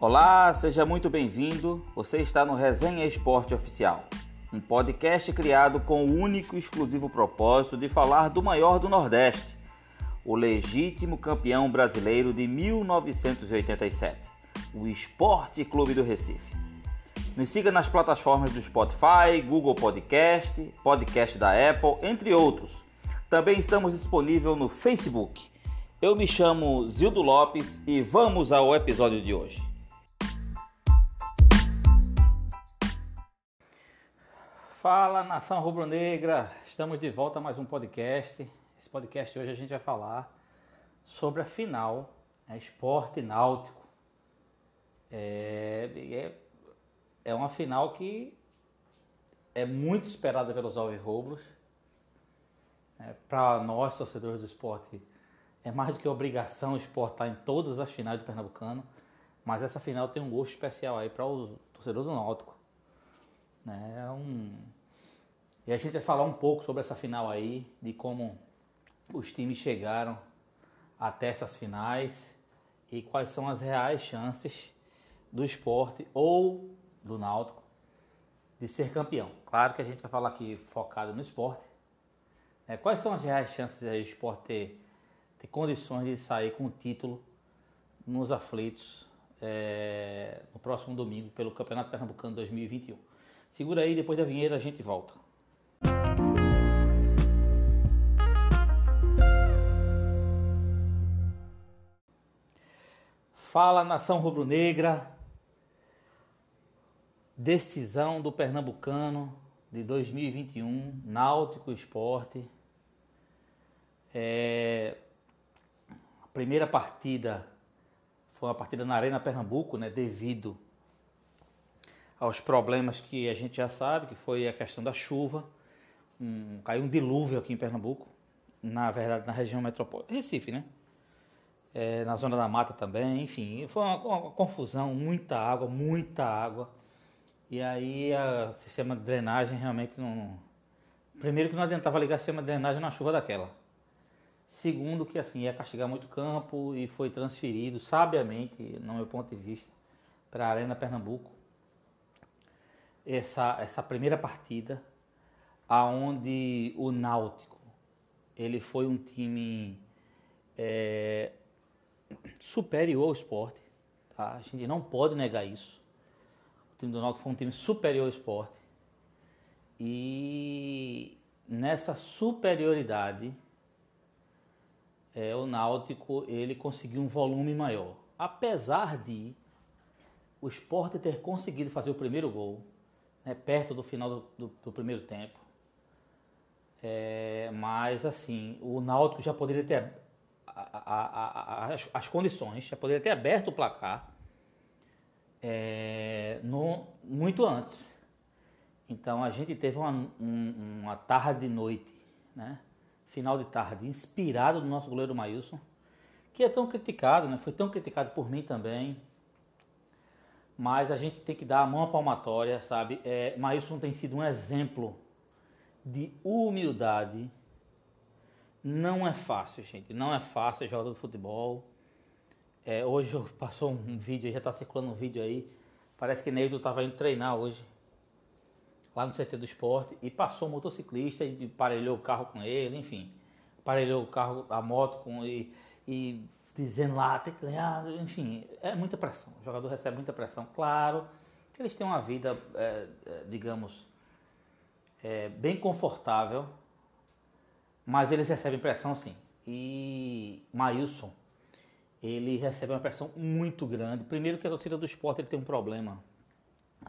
Olá, seja muito bem-vindo. Você está no Resenha Esporte Oficial, um podcast criado com o único e exclusivo propósito de falar do maior do Nordeste, o legítimo campeão brasileiro de 1987, o Esporte Clube do Recife. Nos siga nas plataformas do Spotify, Google Podcast, podcast da Apple, entre outros. Também estamos disponíveis no Facebook. Eu me chamo Zildo Lopes e vamos ao episódio de hoje. Fala nação rubro-negra, estamos de volta a mais um podcast. Esse podcast hoje a gente vai falar sobre a final, é esporte náutico. É, é, é uma final que é muito esperada pelos alvirrubros. É, Para nós, torcedores do esporte, é mais do que obrigação estar em todas as finais do Pernambucano. Mas essa final tem um gosto especial aí para o torcedor do Náutico. Né? É um... E a gente vai falar um pouco sobre essa final aí, de como os times chegaram até essas finais e quais são as reais chances do esporte ou do Náutico de ser campeão. Claro que a gente vai falar aqui focado no esporte. É, quais são as reais chances do esporte ter, ter condições de sair com o título nos aflitos é, no próximo domingo pelo Campeonato Pernambucano 2021? Segura aí, depois da vinheta a gente volta. Fala nação rubro-negra. Decisão do Pernambucano de 2021, Náutico Esporte. É, a primeira partida foi uma partida na Arena Pernambuco, né, devido aos problemas que a gente já sabe, que foi a questão da chuva. Um, caiu um dilúvio aqui em Pernambuco, na verdade na região metropolitana, Recife, né? É, na zona da mata também, enfim, foi uma, uma, confusão, muita água, muita água. E aí o sistema de drenagem realmente não. Primeiro que não adiantava ligar o sistema de drenagem na chuva daquela. Segundo que assim ia castigar muito campo e foi transferido sabiamente, no meu ponto de vista, para a Arena Pernambuco. Essa, essa primeira partida, aonde o Náutico ele foi um time é, superior ao esporte. Tá? A gente não pode negar isso. O time do Náutico foi um time superior ao esporte. E nessa superioridade, é, o Náutico ele conseguiu um volume maior. Apesar de o esporte ter conseguido fazer o primeiro gol, né, perto do final do, do, do primeiro tempo. É, mas assim, o Náutico já poderia ter a, a, as, as, condições, já poderia ter aberto o placar é, no, muito antes. Então a gente teve uma, um, uma tarde de noite, né? final de tarde, inspirado no nosso goleiro Maílson, que é tão criticado, né? foi tão criticado por mim também. Mas a gente tem que dar a mão à palmatória, sabe? É, Maílson tem sido um exemplo de humildade. Não é fácil, gente. Não é fácil ser jogador de futebol. É, hoje passou um vídeo, já está circulando um vídeo aí. Parece que Neildo estava indo treinar hoje, lá no CT do esporte, e passou um motociclista e parelhou o carro com ele, enfim. Parelhou o carro, a moto com e, e dizendo lá, tem que ganhar, enfim, é muita pressão. O jogador recebe muita pressão. Claro que eles têm uma vida, é, digamos, é, bem confortável, mas eles recebem pressão sim. E Maílson, ele recebe uma pressão muito grande. Primeiro que a torcida do esporte ele tem um problema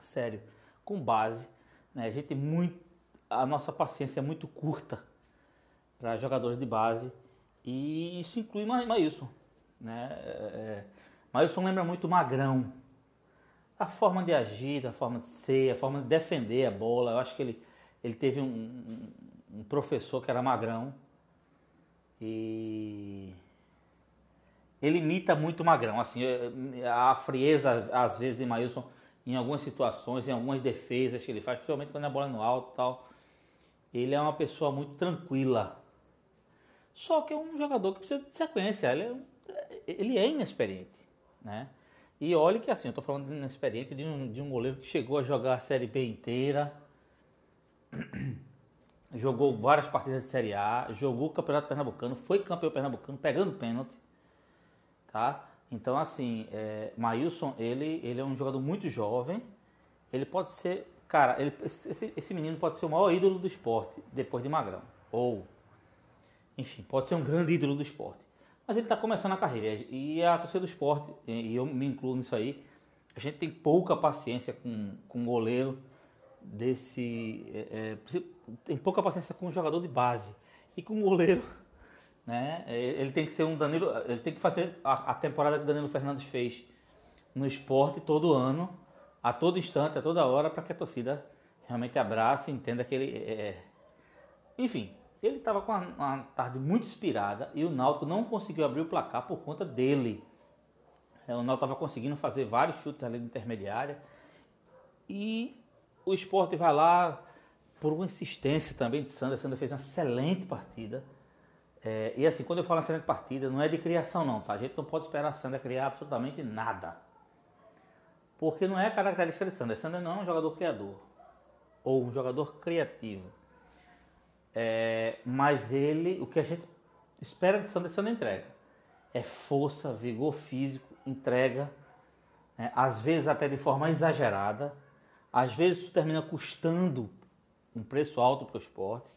sério com base. Né? A gente muito, a nossa paciência é muito curta para jogadores de base e isso inclui Maílson. Né? É, Maílson lembra muito Magrão. A forma de agir, a forma de ser, a forma de defender a bola. Eu acho que ele, ele teve um professor que era Magrão e ele imita muito Magrão, assim, a frieza às vezes de Maílson em algumas situações, em algumas defesas que ele faz, principalmente quando a bola é no alto, tal. Ele é uma pessoa muito tranquila. Só que é um jogador que precisa de sequência, ele é, ele é inexperiente, né? E olhe que assim, eu estou falando de uma experiência de um, de um goleiro que chegou a jogar a Série B inteira, jogou várias partidas de Série A, jogou o Campeonato Pernambucano, foi campeão pernambucano, pegando pênalti, tá? Então, assim, é, Maílson, ele, ele é um jogador muito jovem, ele pode ser, cara, ele, esse, esse menino pode ser o maior ídolo do esporte, depois de Magrão, ou, enfim, pode ser um grande ídolo do esporte. Mas ele está começando a carreira, e a torcida do esporte, e eu me incluo nisso aí, a gente tem pouca paciência com, com um goleiro desse. É, é, tem pouca paciência com um jogador de base. E com um goleiro, né? É, ele tem que ser um Danilo. Ele tem que fazer a, a temporada que Danilo Fernandes fez no esporte todo ano, a todo instante, a toda hora, para que a torcida realmente abrace, entenda que ele. É... é. Enfim, ele estava com uma, uma, tarde muito inspirada e o Náutico não conseguiu abrir o placar por conta dele. É, o Náutico estava conseguindo fazer vários chutes ali de intermediária e o esporte vai lá por uma insistência também de Sandra. Sandra fez uma excelente partida. É, e assim, quando eu falo excelente partida, não é de criação não, tá? A gente não pode esperar a Sandra criar absolutamente nada. Porque não é a característica de Sandra. Sandra não é um jogador criador. Ou um jogador criativo. É, mas ele, o que a gente espera de Sandra, Sandra entrega. É força, vigor físico, entrega. Né? Às vezes até de forma exagerada às vezes isso termina custando um preço alto para o esporte,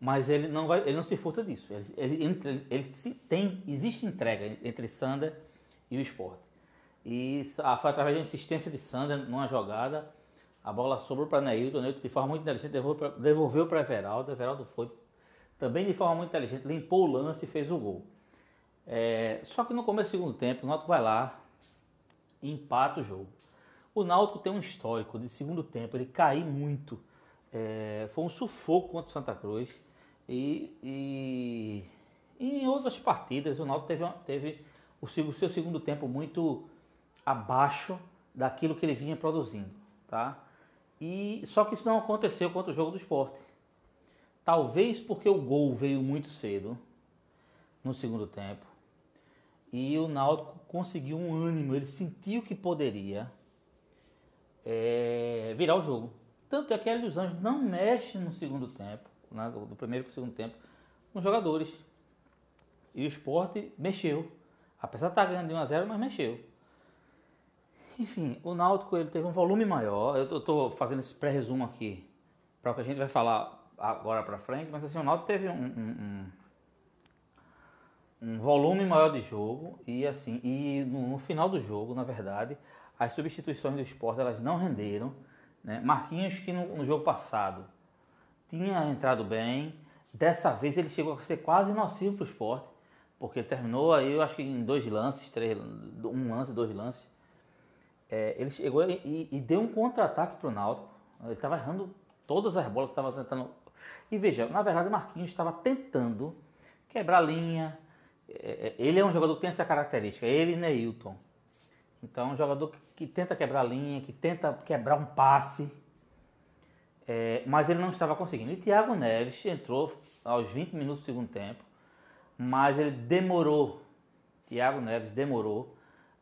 mas ele não, vai, ele não se furta disso. Ele, ele, ele, ele se tem, existe entrega entre Sander e o esporte. E ah, foi através da insistência de Sander numa jogada, a bola sobrou para Neilton, Neilton de forma muito inteligente devolveu para Everaldo, Everaldo foi também de forma muito inteligente, limpou o lance e fez o gol. É, só que no começo do segundo tempo, o Náutico vai lá e empata o jogo. O Náutico tem um histórico de segundo tempo, ele caiu muito. É, foi um sufoco contra o Santa Cruz. E, e, e em outras partidas o Náutico teve, teve o, o seu segundo tempo muito abaixo daquilo que ele vinha produzindo. Tá? E, só que isso não aconteceu contra o jogo do esporte. Talvez porque o gol veio muito cedo no segundo tempo. E o Náutico conseguiu um ânimo, ele sentiu que poderia é, virar o jogo. Tanto é que a dos Anjos não mexe no segundo tempo, né, do primeiro para o segundo tempo, com os jogadores. E o esporte mexeu. Apesar de estar ganhando de 1 a 0 mas mexeu. Enfim, o Náutico ele teve um volume maior. Eu estou fazendo esse pré-resumo aqui para o que a gente vai falar agora para frente, mas assim, o Náutico teve um, um, um, um, volume maior de jogo e assim, e no, no final do jogo, na verdade, as substituições do esporte elas não renderam. Né? Marquinhos, que no, no, jogo passado tinha entrado bem, dessa vez ele chegou a ser quase nocivo para o esporte, porque terminou aí, eu acho que em dois lances, três, um lance, dois lances. É, ele chegou e, e deu um contra-ataque para o Náutico. Ele estava errando todas as bolas que estava tentando. E veja, na verdade, Marquinhos estava tentando quebrar linha. É, é, ele é um jogador que tem essa característica, ele e Neilton. Então, um jogador que tenta quebrar a linha, que tenta quebrar um passe, é, mas ele não estava conseguindo. E Thiago Neves entrou aos 20 minutos do segundo tempo, mas ele demorou, Thiago Neves demorou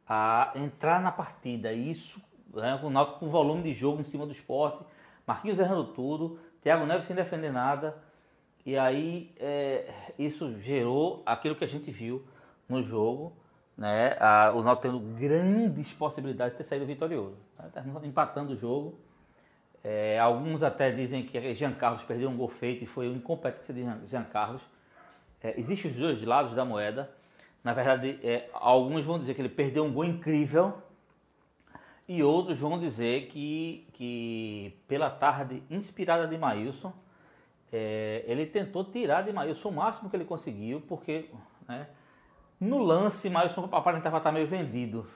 a entrar na partida. Isso, né, com o com volume de jogo em cima do esporte, Marquinhos errando tudo, Thiago Neves sem defender nada. E aí é, isso gerou aquilo que a gente viu no jogo, né, a, o Náutico tendo grandes possibilidades de ter saído vitorioso. Né, terminou empatando o jogo. É, alguns até dizem que Jean Carlos perdeu um gol feito e foi uma incompetência de Jean Carlos. É, Existem os dois lados da moeda. Na verdade, é, alguns vão dizer que ele perdeu um gol incrível e outros vão dizer que, que pela tarde inspirada de Maílson, é, ele tentou tirar de Maílson o máximo que ele conseguiu, porque né, no lance, Mailson aparentava estar meio vendido.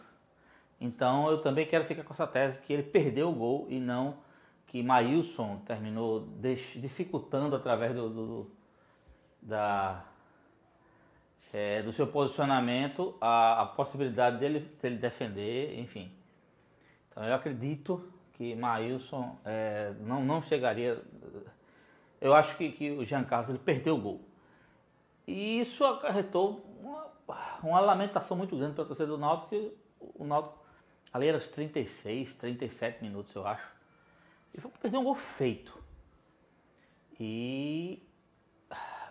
Então eu também quero ficar com essa tese que ele perdeu o gol e não que Maílson terminou dificultando através do, do da, é, do seu posicionamento a, a possibilidade dele, dele defender, enfim. Então eu acredito que Maílson é, não, não chegaria. Eu acho que, que o Jean Carlos ele perdeu o gol. E isso acarretou uma lamentação muito grande para a torcida do Náutico, que o Náutico Ali era os 36, 37 minutos, eu acho. E foi perder um gol feito. E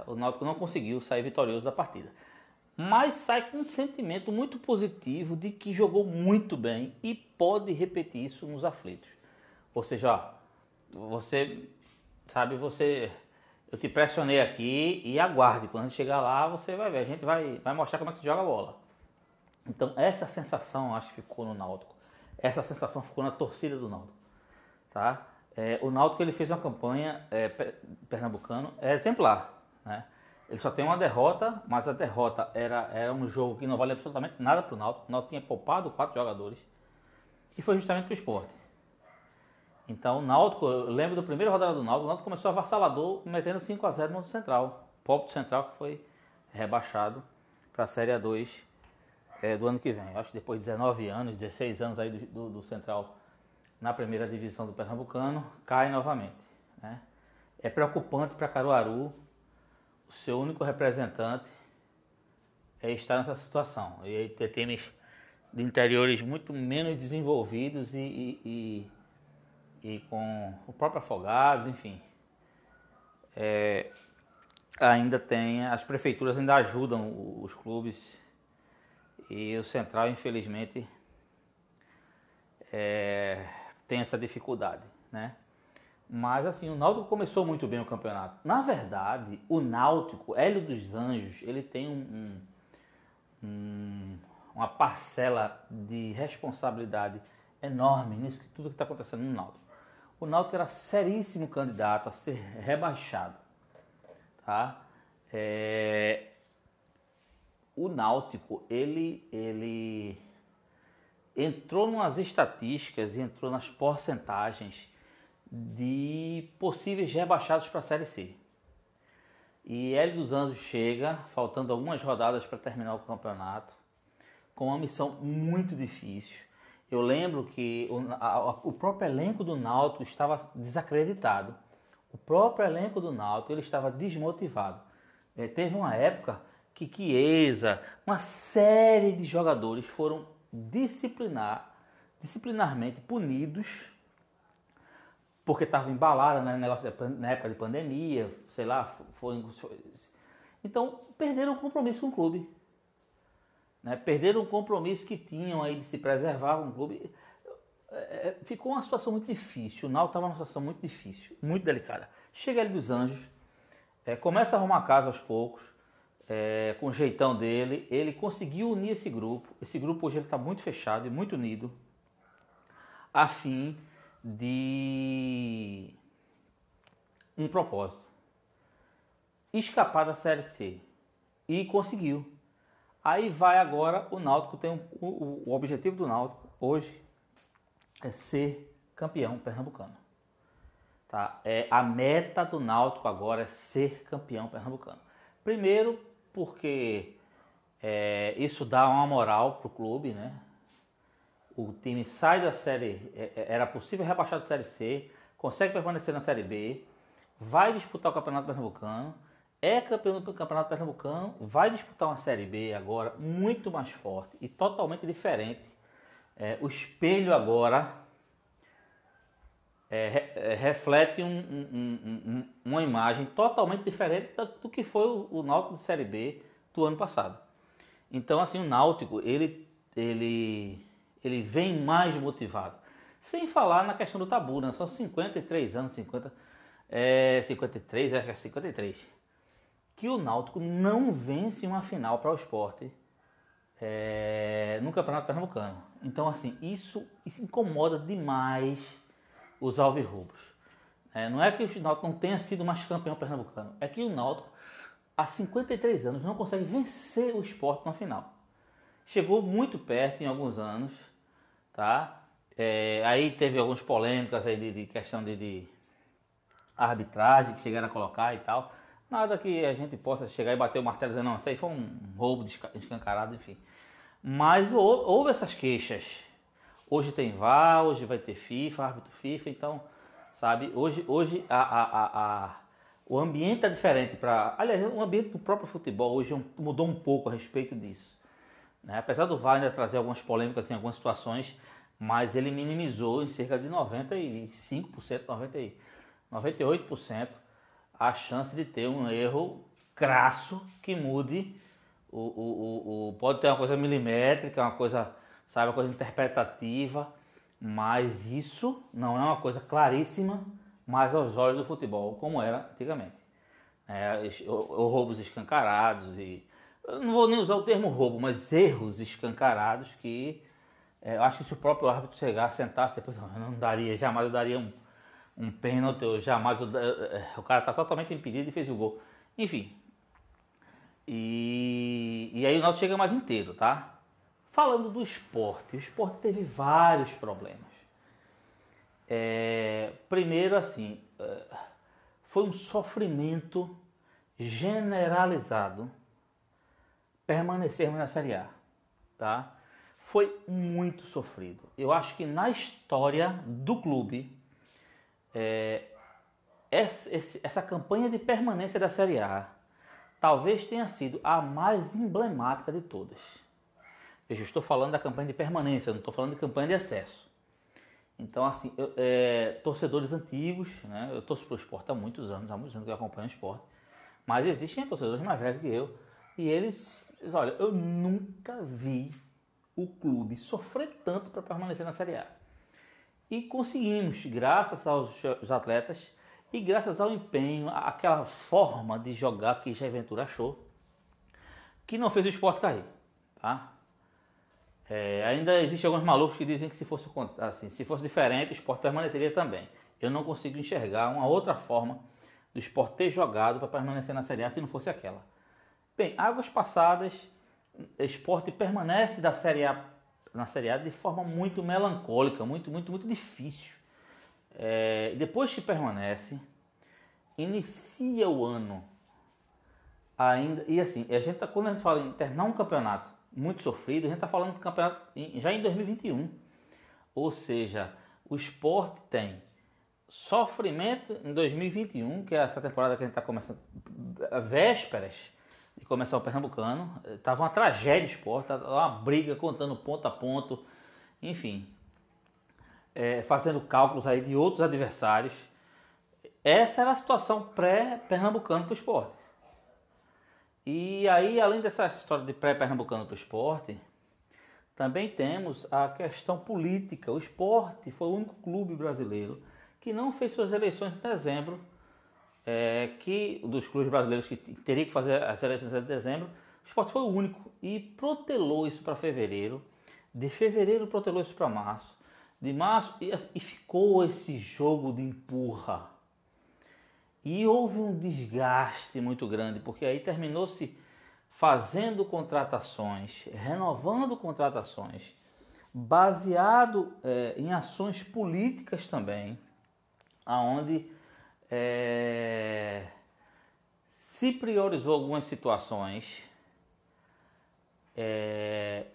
o Náutico não conseguiu sair vitorioso da partida. Mas sai com um sentimento muito positivo de que jogou muito bem e pode repetir isso nos aflitos. Ou seja, ó, você sabe, você eu te pressionei aqui e aguarde. Quando chegar lá, você vai ver. A gente vai, vai mostrar como é que se joga a bola. Então, essa sensação, acho que ficou no Náutico. Essa sensação ficou na torcida do Náutico. Tá? É, o Náutico ele fez uma campanha é, pernambucano é exemplar. Né? Ele só tem uma derrota, mas a derrota era, era um jogo que não vale absolutamente nada para o Náutico. O Náutico tinha poupado quatro jogadores. E foi justamente para o esporte. Então, o Náutico, eu lembro do primeiro rodada do Náutico, o Náutico começou avassalador, metendo 5 a 0 no Central. Pop Central que foi rebaixado para a Série A2 é, do ano que vem. Eu acho que depois de 19 anos, 16 anos aí do, do, do Central na primeira divisão do Pernambucano, cai novamente. Né? É preocupante para Caruaru, o seu único representante é estar nessa situação. E aí ter times de interiores muito menos desenvolvidos e, e, e e com o próprio Afogados, enfim. É, ainda tem, as prefeituras ainda ajudam os clubes e o Central, infelizmente, é, tem essa dificuldade, né? Mas assim, o Náutico começou muito bem o campeonato. Na verdade, o Náutico, Hélio dos Anjos, ele tem um, um, uma parcela de responsabilidade enorme nisso, tudo que está acontecendo no Náutico o Náutico era seríssimo candidato a ser rebaixado. Tá? É... O Náutico, ele, ele entrou nas estatísticas e entrou nas porcentagens de possíveis rebaixados para a Série C. E Hélio dos Anjos chega, faltando algumas rodadas para terminar o campeonato, com uma missão muito difícil eu lembro que o, a, o próprio elenco do Náutico estava desacreditado. O próprio elenco do Náutico ele estava desmotivado. É, teve uma época que Chiesa, uma série de jogadores foram disciplinar, disciplinarmente punidos porque estavam embalados né, na época de pandemia, sei lá, foram, então perderam o compromisso com o clube né, perderam o compromisso que tinham aí de se preservar com o clube. É, é, ficou uma situação muito difícil. O Náutico estava numa situação muito difícil, muito delicada. Chega ele dos Anjos, é, começa a arrumar casa aos poucos, é, com o jeitão dele. Ele conseguiu unir esse grupo. Esse grupo hoje está muito fechado e muito unido, a fim de um propósito: escapar da Série C. E conseguiu. Aí vai agora o Náutico tem um, o, o objetivo do Náutico hoje é ser campeão pernambucano. Tá? É, a meta do Náutico agora é ser campeão pernambucano. Primeiro porque é, isso dá uma moral para o clube, né? O time sai da série, é, é, era possível rebaixar da série C, consegue permanecer na série B, vai disputar o campeonato pernambucano é campeão do Campeonato Pernambucano, vai disputar uma Série B agora muito mais forte e totalmente diferente. É, o espelho agora é, é, reflete um, um, um, uma imagem totalmente diferente do que foi o, o Náutico de Série B do ano passado. Então, assim, o Náutico, ele, ele, ele vem mais motivado. Sem falar na questão do tabu, né? São 53 anos, 50, é, 53, acho que é 53 que o Náutico não vence uma final para o esporte é, no Campeonato Pernambucano. Então, assim, isso, isso incomoda demais os alvirrubros. É, não é que o Náutico não tenha sido mais campeão pernambucano, é que o Náutico, há 53 anos, não consegue vencer o esporte na final. Chegou muito perto em alguns anos, tá? É, aí teve algumas polêmicas aí de, de questão de, de arbitragem que chegaram a colocar e tal. Nada que a gente possa chegar e bater o martelo e dizer, não, isso aí foi um roubo escancarado, enfim. Mas houve essas queixas. Hoje tem VAR, hoje vai ter FIFA, árbitro FIFA, então, sabe, hoje, hoje a, a, a, a o ambiente é diferente para. Aliás, o ambiente do próprio futebol hoje mudou um pouco a respeito disso. Né? Apesar do VAR ainda trazer algumas polêmicas em algumas situações, mas ele minimizou em cerca de 95%, 90, 98% a chance de ter um erro crasso que mude o, o, o, o, pode ter uma coisa milimétrica, uma coisa, sabe, uma coisa interpretativa, mas isso não é uma coisa claríssima mais aos olhos do futebol, como era antigamente. É, roubos escancarados e não vou nem usar o termo roubo, mas erros escancarados que é, eu acho que se o próprio árbitro chegasse, sentasse, depois eu não daria, jamais eu daria um, um pênalti, eu jamais eu, o cara está totalmente impedido e fez o gol. Enfim. E, e aí o Náutico chega mais inteiro, tá? Falando do esporte, o esporte teve vários problemas. É, primeiro, assim, é, foi um sofrimento generalizado permanecermos na Série A, tá? Foi muito sofrido. Eu acho que na história do clube, é, essa, campanha de permanência da Série A talvez tenha sido a mais emblemática de todas. Veja, eu estou falando da campanha de permanência, não estou falando de campanha de acesso. Então, assim, eu, é, torcedores antigos, né? Eu torço para o esporte há muitos anos, há muitos anos que eu acompanho o esporte. Mas existem torcedores mais velhos que eu. E eles, eles olha, eu nunca vi o clube sofrer tanto para permanecer na Série A. E conseguimos, graças aos atletas e graças ao empenho, aquela forma de jogar que Jair Ventura achou, que não fez o esporte cair. Tá? É, ainda existem alguns malucos que dizem que se fosse, assim, se fosse diferente, o esporte permaneceria também. Eu não consigo enxergar uma outra forma do esporte ter jogado para permanecer na Série A se não fosse aquela. Bem, águas passadas, esporte permanece da Série A, na Série A de forma muito melancólica, muito, muito, muito difícil. É, depois que permanece, inicia o ano ainda. E assim, a gente tá, quando a gente fala em terminar um campeonato muito sofrido, a gente está falando de campeonato já em 2021. Ou seja, o esporte tem sofrimento em 2021, que é essa temporada que a gente está começando, vésperas de começar o Pernambucano. Tava uma tragédia esporte, uma briga contando ponto a ponto, enfim, é, fazendo cálculos aí de outros adversários. Essa era a situação pré-pernambucano para o esporte. E aí, além dessa história de pré-pernambucano para o esporte, também temos a questão política. O esporte foi o único clube brasileiro que não fez suas eleições em dezembro, é, que dos clubes brasileiros que teria que fazer as eleições em dezembro, o esporte foi o único e protelou isso para fevereiro. De fevereiro protelou isso para março. De março e, e ficou esse jogo de empurra e houve um desgaste muito grande, porque aí terminou-se fazendo contratações, renovando contratações, baseado é, em ações políticas também, aonde é, se priorizou algumas situações é,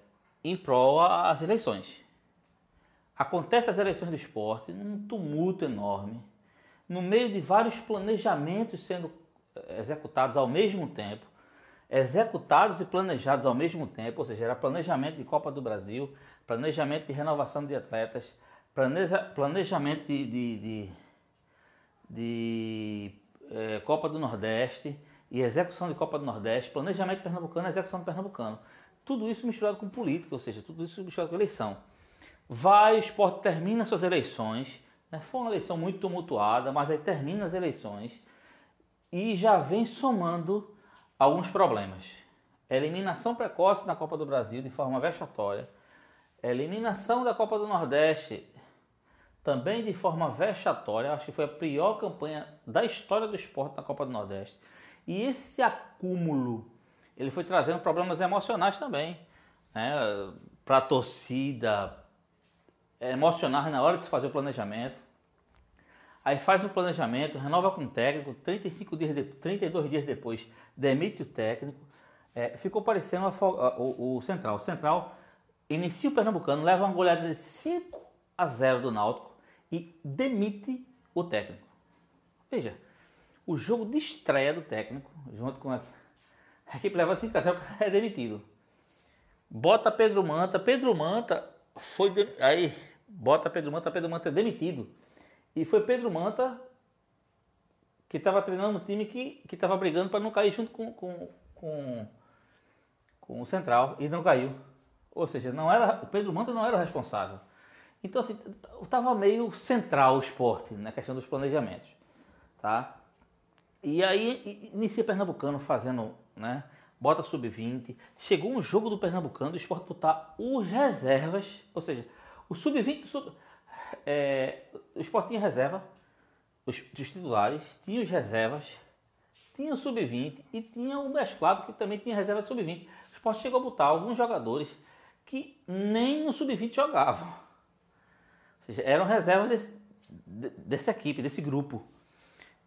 em prol às eleições. Acontece as eleições do esporte num tumulto enorme no meio de vários planejamentos sendo executados ao mesmo tempo, executados e planejados ao mesmo tempo, ou seja, era planejamento de Copa do Brasil, planejamento de renovação de atletas, planeja, planejamento de, de, de, de é, Copa do Nordeste e execução de Copa do Nordeste, planejamento pernambucano execução do pernambucano. Tudo isso misturado com política, ou seja, tudo isso misturado com eleição. Vai, o esporte termina suas eleições, né? Foi uma eleição muito tumultuada, mas aí termina as eleições e já vem somando alguns problemas. Eliminação precoce na Copa do Brasil de forma vexatória. Eliminação da Copa do Nordeste também de forma vexatória. Acho que foi a pior campanha da história do esporte na Copa do Nordeste. E esse acúmulo, ele foi trazendo problemas emocionais também. Né? Para a torcida, é, emocionar na hora de se fazer o planejamento. Aí faz o planejamento, renova com o técnico, 35 dias de, 32 dias depois demite o técnico. É, ficou parecendo a, o, o, Central. O Central inicia o Pernambucano, leva uma goleada de 5 a 0 do Náutico e demite o técnico. Veja, o jogo de estreia do técnico, junto com a, a equipe leva 5 a 0 é demitido. Bota Pedro Manta. Pedro Manta foi. De, aí bota Pedro Manta, Pedro Manta é demitido. E foi Pedro Manta que estava treinando um time que estava brigando para não cair junto com, com, com, com, o Central e não caiu. Ou seja, não era, o Pedro Manta não era o responsável. Então, assim, estava meio central o esporte na questão dos planejamentos. Tá? E aí inicia Pernambucano fazendo, né? Bota sub-20. Chegou um jogo do Pernambucano, o esporte botar os reservas, ou seja, o sub-20, sub, é, o esporte tinha reserva, os, os titulares, tinha os reservas, tinha o sub-20 e tinha o mesclado que também tinha reserva de sub-20. O esporte chegou a botar alguns jogadores que nem no sub-20 jogavam. Seja, eram reservas desse, dessa equipe, desse grupo.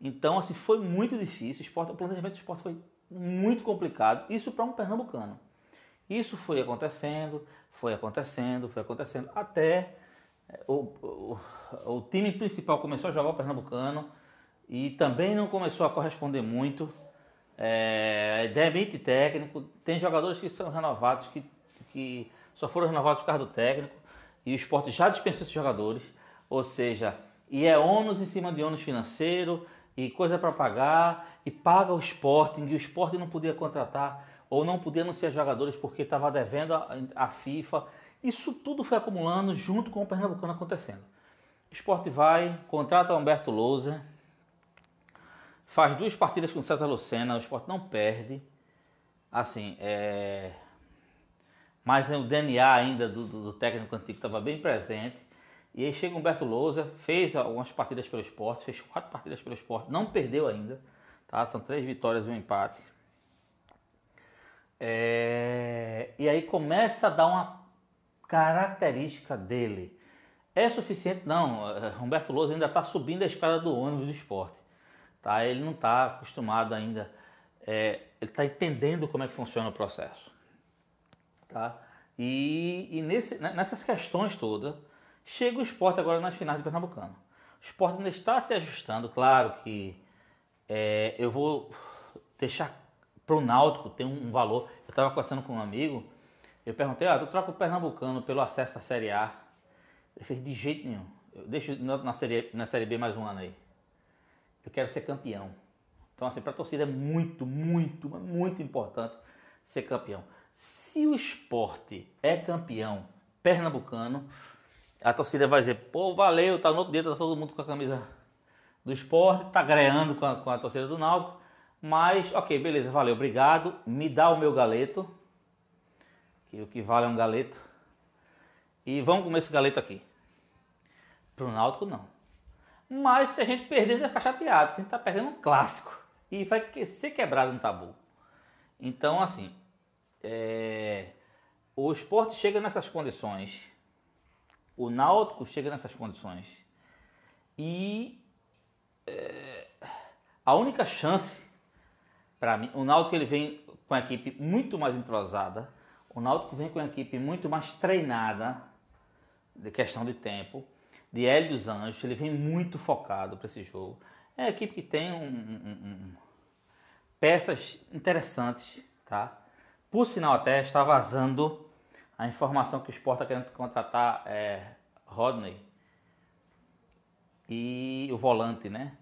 Então, assim, foi muito difícil. O, esporte, o planejamento do esporte foi muito complicado. Isso para um pernambucano. Isso foi acontecendo, foi acontecendo, foi acontecendo, até é, o, o, o time principal começou a jogar o pernambucano e também não começou a corresponder muito. É, ideia é técnico. Tem jogadores que são renovados, que, que só foram renovados por causa do técnico. E o esporte já dispensou esses jogadores. Ou seja, e é ônus em cima de ônus financeiro, e coisa para pagar, e paga o Sporting, e o Sporting não podia contratar ou não podia anunciar jogadores porque estava devendo a, FIFA. Isso tudo foi acumulando junto com o Pernambucano acontecendo. O Sport vai, contrata o Humberto Lousa, faz duas partidas com o César Lucena, o Sport não perde. Assim, é... mas o DNA ainda do, do, do técnico antigo estava bem presente. E aí chega o Humberto Lousa, fez algumas partidas pelo esporte, fez quatro partidas pelo esporte, não perdeu ainda, tá? São três vitórias e um empate. É... E aí começa a dar uma característica dele. É suficiente? Não, é, Humberto Lousa ainda está subindo a escada do ônibus do esporte. Tá? Ele não está acostumado ainda, é... ele está entendendo como é que funciona o processo. Tá? E, e nesse, nessas questões todas, Chega o esporte agora nas finais de Pernambucano. O esporte ainda está se ajustando, claro que é, eu vou deixar para o Náutico ter um, um valor. Eu estava conversando com um amigo, eu perguntei, ah, tu troca o Pernambucano pelo acesso à Série A? Ele fez de jeito nenhum. Eu deixo na série, na série B mais um ano aí. Eu quero ser campeão. Então, assim, para a torcida é muito, muito, muito importante ser campeão. Se o esporte é campeão pernambucano, a torcida vai dizer, pô, valeu, tá no outro dia, tá todo mundo com a camisa do esporte, tá greando com a, com a torcida do Náutico, mas, ok, beleza, valeu, obrigado, me dá o meu galeto, que o que vale é um galeto, e vamos comer esse galeto aqui. Pro Náutico, não. Mas se a gente perder, vai ficar chateado, porque a gente tá perdendo um clássico, e vai ser quebrado um tabu. Então, assim, é... o esporte chega nessas condições o Náutico chega nessas condições e é, a única chance para mim, o Náutico ele vem com a equipe muito mais entrosada, o Náutico vem com a equipe muito mais treinada de questão de tempo. De Hélio dos Anjos, ele vem muito focado para esse jogo. É uma equipe que tem um, um, um, peças interessantes, tá? Por sinal até está vazando a informação que o Sport está querendo contratar é Rodney e o volante, né?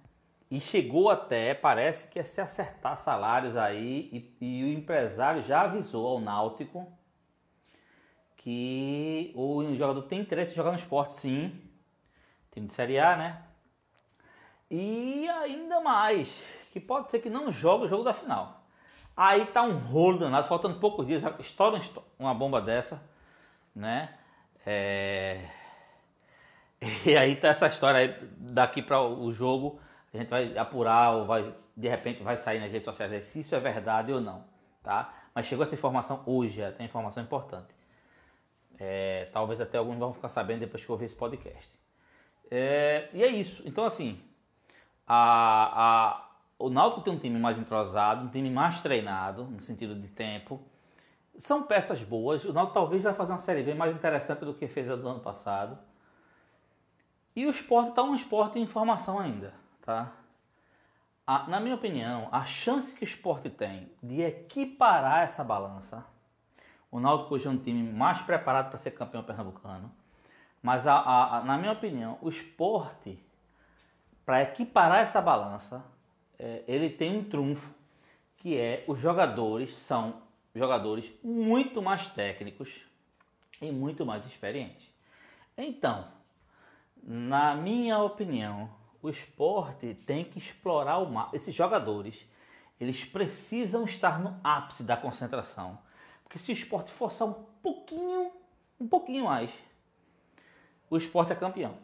E chegou até, parece que é se acertar salários aí, e, e o empresário já avisou ao Náutico que o jogador tem interesse em jogar no esporte, sim. Time de Série A, né? E ainda mais, que pode ser que não jogue o jogo da final. Aí tá um rolo danado, faltando poucos dias, estoura uma bomba dessa, né? É... E aí tá essa história aí, daqui para o jogo, a gente vai apurar ou vai, de repente vai sair nas redes sociais se isso é verdade ou não, tá? Mas chegou essa informação hoje, tem informação importante. É, talvez até alguns vão ficar sabendo depois que eu ouvir esse podcast. É, e é isso. Então, assim, a, a, o Náutico tem um time mais entrosado, um time mais treinado, no sentido de tempo. São peças boas. O Náutico talvez vai fazer uma Série B mais interessante do que fez a do ano passado. E o esporte está um esporte em formação ainda, tá? A, na minha opinião, a chance que o esporte tem de equiparar essa balança, o Náutico hoje é um time mais preparado para ser campeão pernambucano, Mas, a, a, na minha opinião, o esporte, para equiparar essa balança, ele tem um trunfo, que é os jogadores são jogadores muito mais técnicos e muito mais experientes. Então, na minha opinião, o esporte tem que explorar o mar. Esses jogadores, eles precisam estar no ápice da concentração. Porque se o esporte forçar um pouquinho, um pouquinho mais, o esporte é campeão.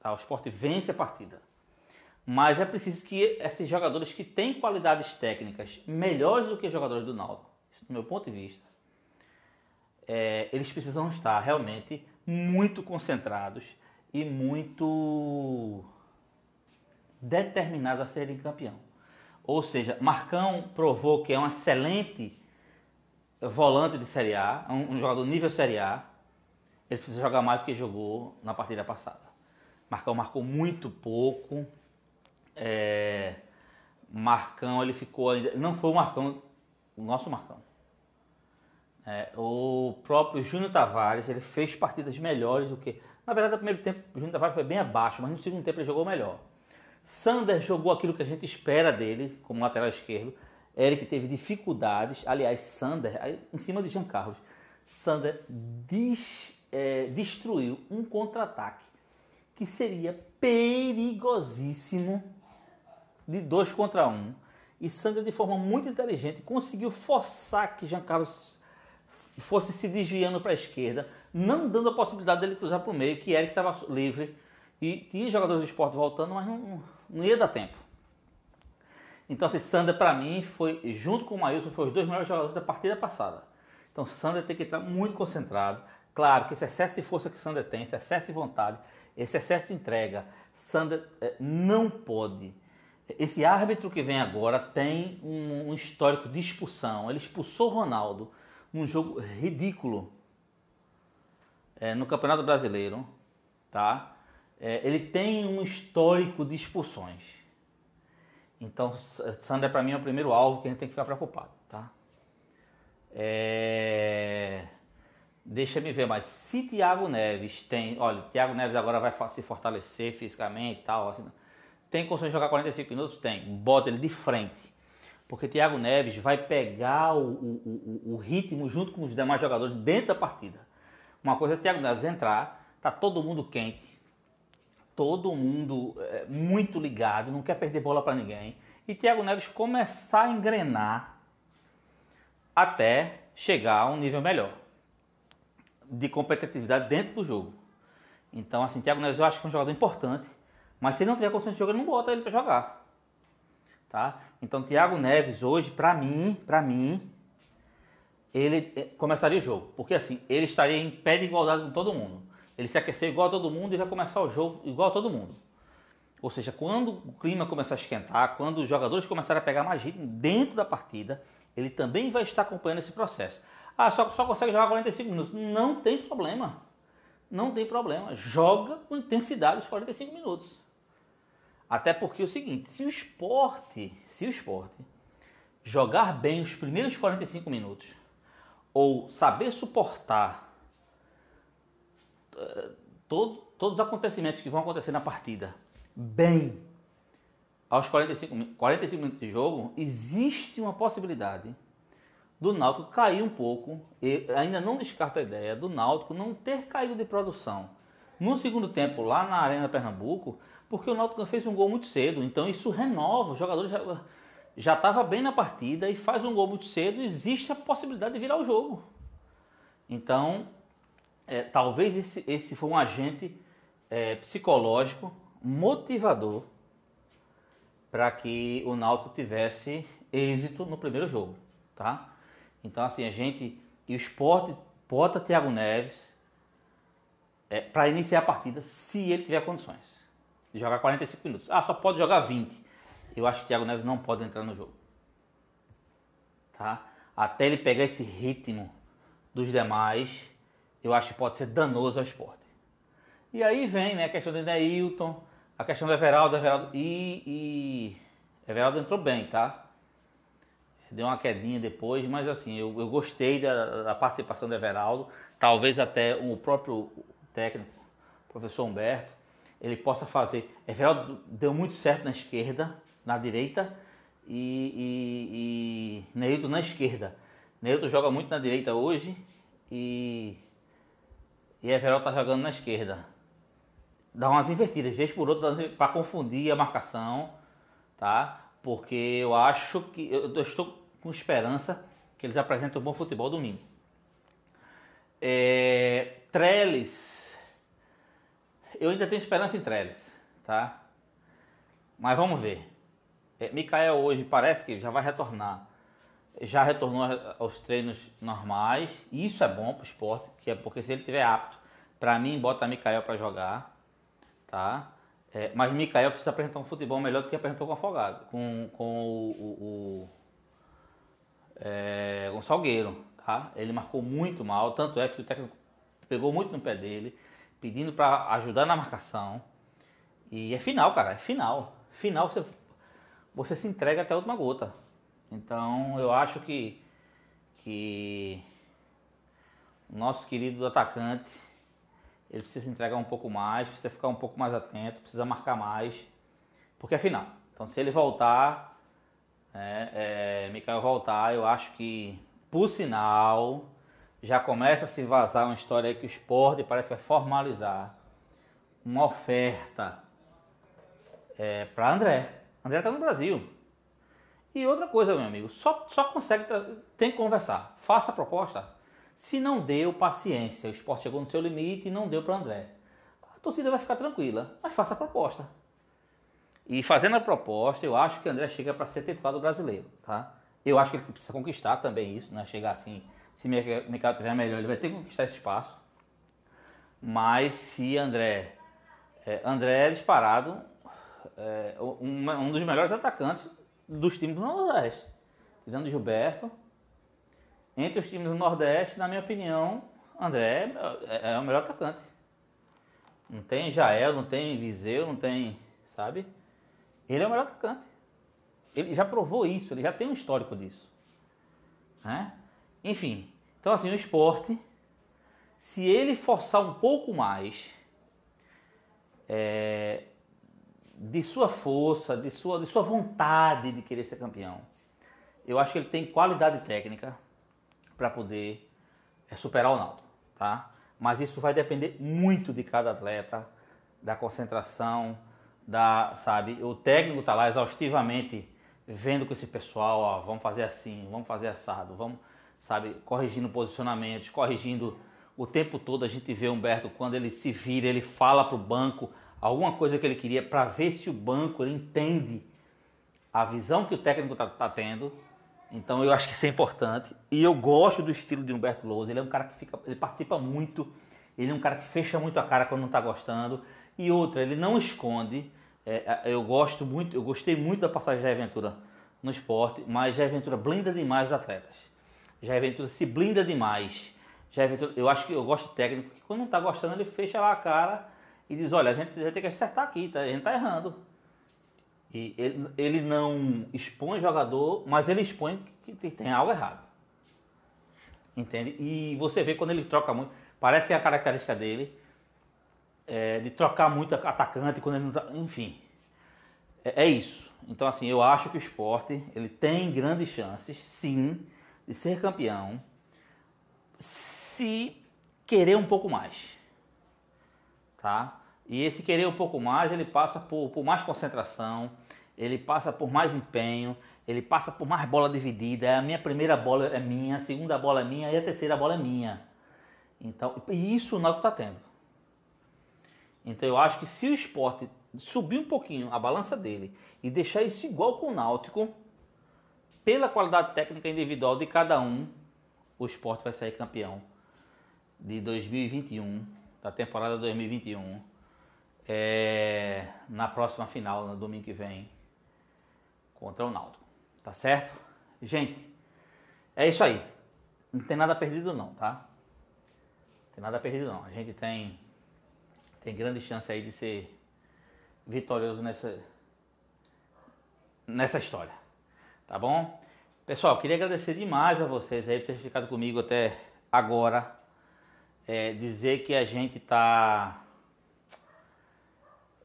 Tá? O esporte vence a partida. Mas é preciso que esses jogadores que têm qualidades técnicas melhores do que os jogadores do Náutico, isso do meu ponto de vista, é, eles precisam estar realmente muito concentrados e muito determinados a serem campeão. Ou seja, Marcão provou que é um excelente volante de Série A, um, um jogador nível Série A, ele precisa jogar mais do que jogou na partida passada. Marcão marcou muito pouco. É, Marcão, ele ficou ainda. Não foi o Marcão, o nosso Marcão. É, o próprio Júnior Tavares, ele fez partidas melhores do que. Na verdade, no primeiro tempo, o Júnior Tavares foi bem abaixo, mas no segundo tempo ele jogou melhor. Sander jogou aquilo que a gente espera dele, como lateral esquerdo. Eric teve dificuldades. Aliás, Sander, em cima de Jean Carlos, Sander é, destruiu um contra-ataque que seria perigosíssimo de dois contra um. E Sander, de forma muito inteligente, conseguiu forçar que Jean Carlos fosse se desviando para a esquerda, não dando a possibilidade dele cruzar para o meio, que Eric estava livre. E tinha jogadores do esporte voltando, mas não, não ia dar tempo. Então, assim, Sander, para mim, foi, junto com o Maílson, foi os dois melhores jogadores da partida passada. Então, Sander tem que estar muito concentrado. Claro que esse excesso de força que Sander tem, esse excesso de vontade, esse excesso de entrega, Sander é, não pode. Esse árbitro que vem agora tem um, um histórico de expulsão. Ele expulsou Ronaldo num jogo ridículo é, no Campeonato Brasileiro, tá? É, ele tem um histórico de expulsões. Então, Sandra para mim é o primeiro alvo que a gente tem que ficar preocupado, tá? É... Deixa me ver mais. Se Thiago Neves tem, olha, Thiago Neves agora vai se fortalecer fisicamente e tal, assim, tem condições de jogar 45 minutos? Tem. Bota ele de frente. Porque Thiago Neves vai pegar o, o, o, o ritmo junto com os demais jogadores dentro da partida. Uma coisa é Thiago Neves entrar, tá todo mundo quente, todo mundo é, muito ligado, não quer perder bola para ninguém. E Thiago Neves começar a engrenar até chegar a um nível melhor de competitividade dentro do jogo. Então, assim, Thiago Neves eu acho que é um jogador importante, mas se ele não tiver condições de jogo, não bota ele para jogar. Tá? Então, Thiago Neves hoje, para mim, para mim, ele eh, começaria o jogo, porque assim, ele estaria em pé de igualdade com todo mundo ele se aqueceu igual a todo mundo e vai começar o jogo igual a todo mundo. Ou seja, quando o clima começar a esquentar, quando os jogadores começarem a pegar mais ritmo dentro da partida, ele também vai estar acompanhando esse processo. Ah, só, só consegue jogar 45 minutos. Não tem problema. Não tem problema. Joga com intensidade os 45 minutos. Até porque é o seguinte, se o esporte, se o esporte jogar bem os primeiros 45 minutos, ou saber suportar todo, todos os acontecimentos que vão acontecer na partida bem aos 45, 45 minutos de jogo, existe uma possibilidade do Náutico cair um pouco, e ainda não descarto a ideia do Náutico não ter caído de produção. No segundo tempo lá na Arena Pernambuco, porque o Náutico fez um gol muito cedo, então isso renova, o jogador já estava bem na partida e faz um gol muito cedo, existe a possibilidade de virar o jogo. Então, é, talvez esse, esse foi um agente é, psicológico, motivador, para que o Náutico tivesse êxito no primeiro jogo, tá? Então, assim, a gente, e o esporte bota Thiago Neves é, para iniciar a partida, se ele tiver condições de jogar 45 minutos. Ah, só pode jogar 20. Eu acho que Thiago Neves não pode entrar no jogo. Tá? Até ele pegar esse ritmo dos demais, eu acho que pode ser danoso ao esporte. E aí vem né, a questão do Neilton, a questão do Everaldo, Everaldo e, e Everaldo entrou bem, tá? Deu uma quedinha depois, mas assim, eu, eu gostei da, da, participação do Everaldo. Talvez até o próprio técnico, professor Humberto, ele possa fazer. Everaldo deu muito certo na esquerda, na direita e, e, e Neilton na esquerda. Neilton joga muito na direita hoje e, e Everaldo tá jogando na esquerda. Dá umas invertidas, vez por outra, para confundir a marcação, tá? Porque eu acho que eu estou com esperança que eles apresentem um bom futebol domingo. É, Trellis, eu ainda tenho esperança em Trellis, tá? Mas vamos ver. É, Mikael hoje parece que já vai retornar. Já retornou aos treinos normais. Isso é bom para o esporte, que é porque se ele tiver apto, para mim, bota Mikael para jogar, tá? É, mas Mikael precisa apresentar um futebol melhor do que apresentou com o Afogado, com, com o, o, o, é, com o Salgueiro, tá? Ele marcou muito mal, tanto é que o técnico pegou muito no pé dele, pedindo para ajudar na marcação. E é final, cara, é final. Final você você se entrega até a última gota. Então eu acho que, que nosso querido atacante ele precisa se entregar um pouco mais, precisa ficar um pouco mais atento, precisa marcar mais, porque é final. Então se ele voltar, é, é, Mikael voltar, eu acho que, por sinal, já começa a se vazar uma história aí que o esporte parece que vai formalizar uma oferta é, para André. André está no Brasil. E outra coisa, meu amigo, só, só consegue, tem que conversar. Faça a proposta. Se não deu, paciência. O esporte chegou no seu limite e não deu para André. A torcida vai ficar tranquila, mas faça a proposta. E fazendo a proposta, eu acho que André chega para ser titular do brasileiro, tá? Eu acho que ele precisa conquistar também isso, né? Chegar assim, se o mercado tiver melhor, ele vai ter que conquistar esse espaço. Mas se André, é, André é disparado é, um, um, dos melhores atacantes dos times do Nordeste. Tirando Gilberto. Entre os times do Nordeste, na minha opinião, André é, é o melhor atacante. Não tem Jael, não tem Viseu, não tem. Sabe? Ele é o melhor atacante. Ele já provou isso, ele já tem um histórico disso. Né? Enfim, então assim, o esporte, se ele forçar um pouco mais, é, de sua força, de sua, de sua vontade de querer ser campeão. Eu acho que ele tem qualidade técnica para poder é, superar o Naldo, tá? Mas isso vai depender muito de cada atleta, da concentração, da, sabe, o técnico tá lá exaustivamente vendo com esse pessoal, ó, vamos fazer assim, vamos fazer assado, vamos, sabe, corrigindo posicionamentos, corrigindo o tempo todo a gente vê o Humberto quando ele se vira, ele fala pro banco, alguma coisa que ele queria para ver se o banco ele entende a visão que o técnico está tá tendo. Então eu acho que isso é importante. E eu gosto do estilo de Humberto Lousa. Ele é um cara que fica, ele participa muito. Ele é um cara que fecha muito a cara quando não está gostando. E outra, ele não esconde. É, é eu gosto muito, eu gostei muito da passagem de Jair Ventura no esporte, mas Jair Ventura blinda demais os atletas. Jair Ventura se blinda demais. Jair Ventura, eu acho que eu gosto de técnico que quando não está gostando ele fecha lá a cara e diz, olha, a gente vai ter que acertar aqui, tá? a gente está errando. E ele, ele não expõe jogador, mas ele expõe que tem algo errado. Entende? E você vê quando ele troca muito, parece a característica dele, é, de trocar muito atacante quando ele não tá, enfim. É, é, isso. Então assim, eu acho que o esporte ele tem grandes chances, sim, de ser campeão, se querer um pouco mais, tá? E esse querer um pouco mais, ele passa por, por mais concentração, ele passa por mais empenho, ele passa por mais bola dividida. A minha primeira bola é minha, a segunda bola é minha e a terceira bola é minha. Então, e isso o Náutico está tendo. Então eu acho que se o esporte subir um pouquinho a balança dele e deixar isso igual com o Náutico, pela qualidade técnica individual de cada um, o esporte vai sair campeão de 2021, da temporada 2021 é, na próxima final, no domingo que vem, contra o Naldo. Tá certo? Gente, é isso aí. Não tem nada perdido não, tá? Não tem nada perdido não. A gente tem, tem grande chance aí de ser vitorioso nessa, nessa história. Tá bom? Pessoal, queria agradecer demais a vocês aí por ter ficado comigo até agora. é, dizer que a gente está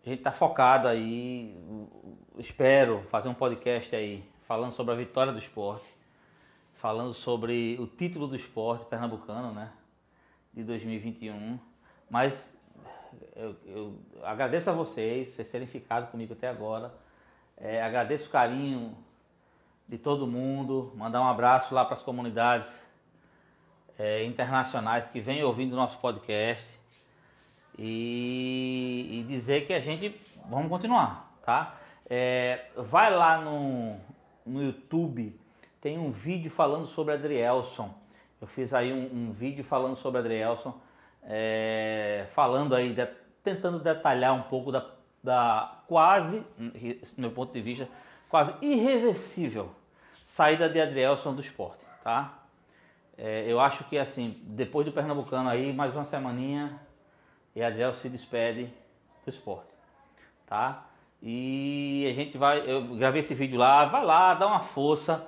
a gente está focado aí, espero fazer um podcast aí falando sobre a vitória do esporte, falando sobre o título do esporte pernambucano, né, de 2021. Mas eu, eu agradeço a vocês, vocês terem ficado comigo até agora. É, agradeço o carinho de todo mundo, mandar um abraço lá para as comunidades é, internacionais que vêm ouvindo o nosso podcast e, e, dizer que a gente vamos continuar, tá? É, vai lá no, no YouTube, tem um vídeo falando sobre Adrielson. Eu fiz aí um, um vídeo falando sobre Adrielson, é, falando aí, de, tentando detalhar um pouco da, da quase, do meu ponto de vista, quase irreversível saída de Adrielson do esporte, tá? É, eu acho que assim, depois do Pernambucano aí, mais uma semaninha e Adriel se despede do esporte, tá? E a gente vai, eu gravei esse vídeo lá, vai lá, dá uma força.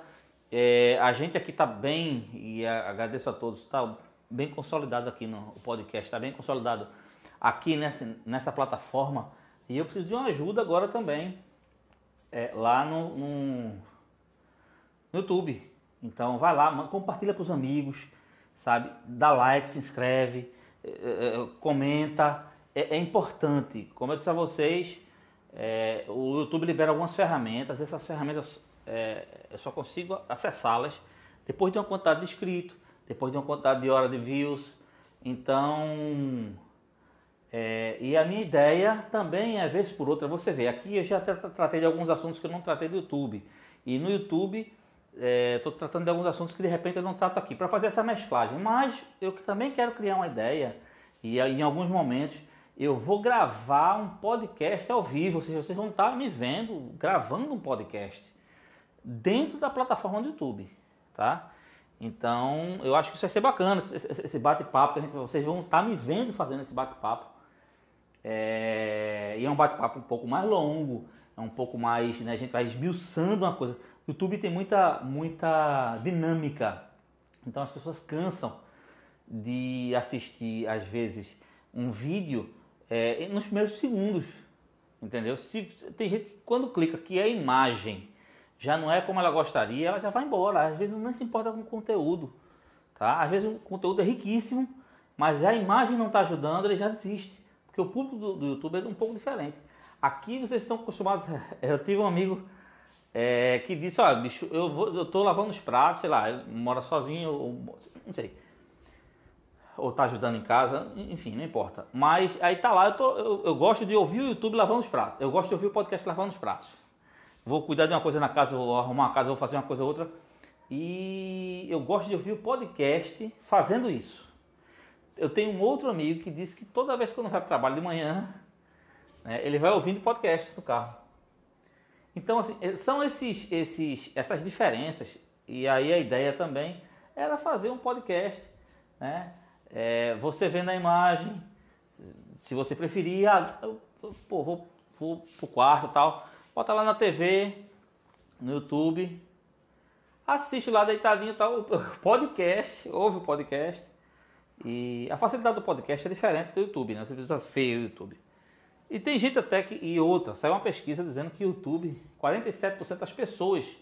É, a gente aqui tá bem, e agradeço a todos, tá bem consolidado aqui no podcast, tá bem consolidado aqui nessa, nessa plataforma. E eu preciso de uma ajuda agora também, é, lá no, no, no YouTube. Então vai lá, compartilha para os amigos, sabe? Dá like, se inscreve, é, é, é, comenta. É, é, importante. Como eu disse a vocês, é, o YouTube libera algumas ferramentas. Essas ferramentas eu só consigo acessá-las depois de uma quantidade de inscritos, depois de uma quantidade de horas de views. Então, e a minha ideia também é, vez por outra, você vê, aqui eu já até tratei de alguns assuntos que eu não tratei do YouTube. E no YouTube estou é, tratando de alguns assuntos que de repente eu não trato aqui, para fazer essa mesclagem. Mas eu também quero criar uma ideia e em alguns momentos eu vou gravar um podcast ao vivo, ou seja, vocês vão estar me vendo gravando um podcast dentro da plataforma do YouTube, tá? Então, eu acho que isso vai ser bacana, esse bate-papo vocês vão estar me vendo fazendo esse bate-papo. É, e é um bate-papo um pouco mais longo, é um pouco mais, né, a gente vai esmiuçando uma coisa. YouTube tem muita, muita dinâmica, então as pessoas cansam de assistir, às vezes, um vídeo é, nos primeiros segundos, entendeu? Se, tem gente que quando clica que a imagem já não é como ela gostaria, ela já vai embora, às vezes não se importa com o conteúdo, tá? Às vezes o conteúdo é riquíssimo, mas a imagem não está ajudando, ele já desiste, porque o público do, do YouTube é um pouco diferente. Aqui vocês estão acostumados, eu tive um amigo é, que disse, olha, bicho, eu, vou, eu tô lavando os pratos, sei lá, mora sozinho, ou, não sei. Ou tá ajudando em casa, enfim, não importa. Mas aí tá lá, eu, tô, eu, eu, gosto de ouvir o YouTube lavando os pratos. Eu gosto de ouvir o podcast lavando os pratos. Vou cuidar de uma coisa na casa, vou arrumar uma casa, vou fazer uma coisa ou outra. E eu gosto de ouvir o podcast fazendo isso. Eu tenho um outro amigo que disse que toda vez que eu não vai para o trabalho de manhã, né, ele vai ouvindo podcast no carro. Então, assim, eh, são esses, esses, essas diferenças. E aí a ideia também era fazer um podcast. Né? É, você vendo a imagem, se você preferir, ah, eu, pô, vou, vou pro quarto tal, bota lá na TV, no YouTube, assiste lá deitadinho tal, podcast, ouve o podcast. E a facilidade do podcast é diferente do YouTube, né? Você precisa ver o YouTube. E tem gente até que. E outra, saiu uma pesquisa dizendo que YouTube, 47% das pessoas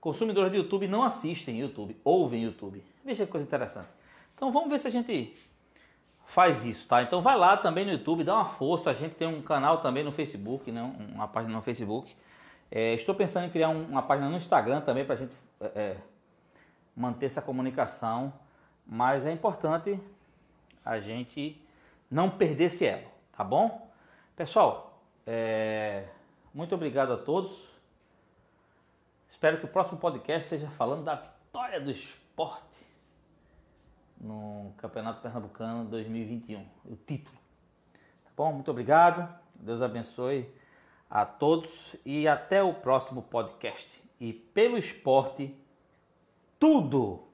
consumidores de YouTube não assistem YouTube, ouvem YouTube. Veja que coisa interessante. Então vamos ver se a gente faz isso, tá? Então vai lá também no YouTube, dá uma força. A gente tem um canal também no Facebook, né? uma página no Facebook. É, estou pensando em criar uma página no Instagram também para a gente é, é, manter essa comunicação. Mas é importante a gente não perder esse elo, tá bom? Pessoal, é, muito obrigado a todos. Espero que o próximo podcast seja falando da vitória do esporte no Campeonato Pernambucano 2021, o título. Tá bom? Muito obrigado. Deus abençoe a todos e até o próximo podcast. E pelo esporte, tudo